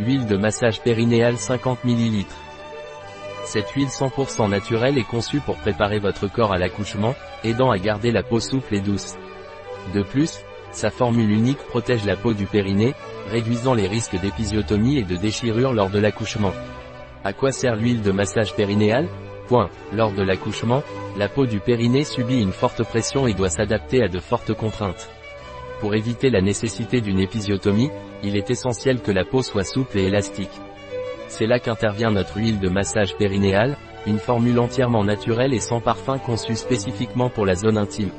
Huile de massage périnéale 50 ml. Cette huile 100% naturelle est conçue pour préparer votre corps à l'accouchement, aidant à garder la peau souple et douce. De plus, sa formule unique protège la peau du périnée, réduisant les risques d'épisiotomie et de déchirure lors de l'accouchement. À quoi sert l'huile de massage périnéale? Point. Lors de l'accouchement, la peau du périnée subit une forte pression et doit s'adapter à de fortes contraintes. Pour éviter la nécessité d'une épisiotomie, il est essentiel que la peau soit souple et élastique. C'est là qu'intervient notre huile de massage périnéale, une formule entièrement naturelle et sans parfum conçue spécifiquement pour la zone intime.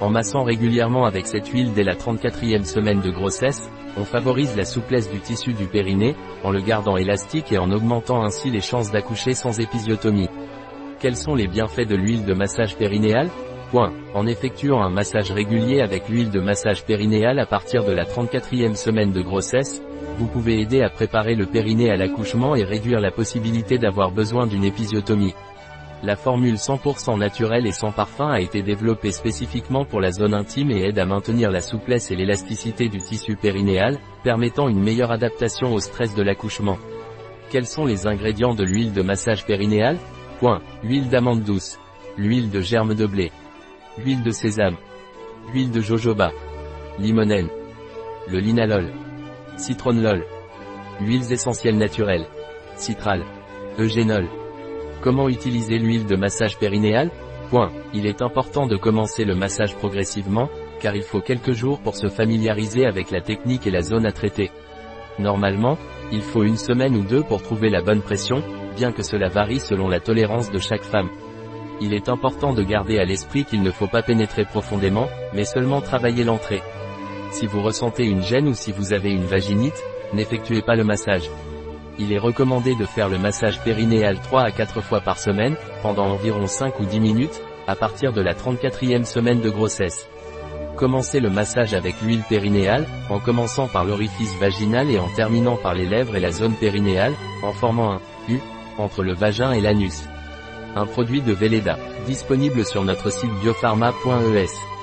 En massant régulièrement avec cette huile dès la 34e semaine de grossesse, on favorise la souplesse du tissu du périnée, en le gardant élastique et en augmentant ainsi les chances d'accoucher sans épisiotomie. Quels sont les bienfaits de l'huile de massage périnéale? En effectuant un massage régulier avec l'huile de massage périnéale à partir de la 34e semaine de grossesse, vous pouvez aider à préparer le périnée à l'accouchement et réduire la possibilité d'avoir besoin d'une épisiotomie. La formule 100% naturelle et sans parfum a été développée spécifiquement pour la zone intime et aide à maintenir la souplesse et l'élasticité du tissu périnéal, permettant une meilleure adaptation au stress de l'accouchement. Quels sont les ingrédients de l'huile de massage périnéal Point. Huile d'amande douce. L'huile de germe de blé. Huile de sésame. Huile de jojoba. Limonène. Le linalol. Citronellol. Huiles essentielles naturelles. Citral. Eugénol. Comment utiliser l'huile de massage périnéal? Point. Il est important de commencer le massage progressivement, car il faut quelques jours pour se familiariser avec la technique et la zone à traiter. Normalement, il faut une semaine ou deux pour trouver la bonne pression, bien que cela varie selon la tolérance de chaque femme. Il est important de garder à l'esprit qu'il ne faut pas pénétrer profondément, mais seulement travailler l'entrée. Si vous ressentez une gêne ou si vous avez une vaginite, n'effectuez pas le massage. Il est recommandé de faire le massage périnéal 3 à 4 fois par semaine, pendant environ 5 ou 10 minutes, à partir de la 34e semaine de grossesse. Commencez le massage avec l'huile périnéale, en commençant par l'orifice vaginal et en terminant par les lèvres et la zone périnéale, en formant un U entre le vagin et l'anus. Un produit de Velleda, disponible sur notre site biopharma.es.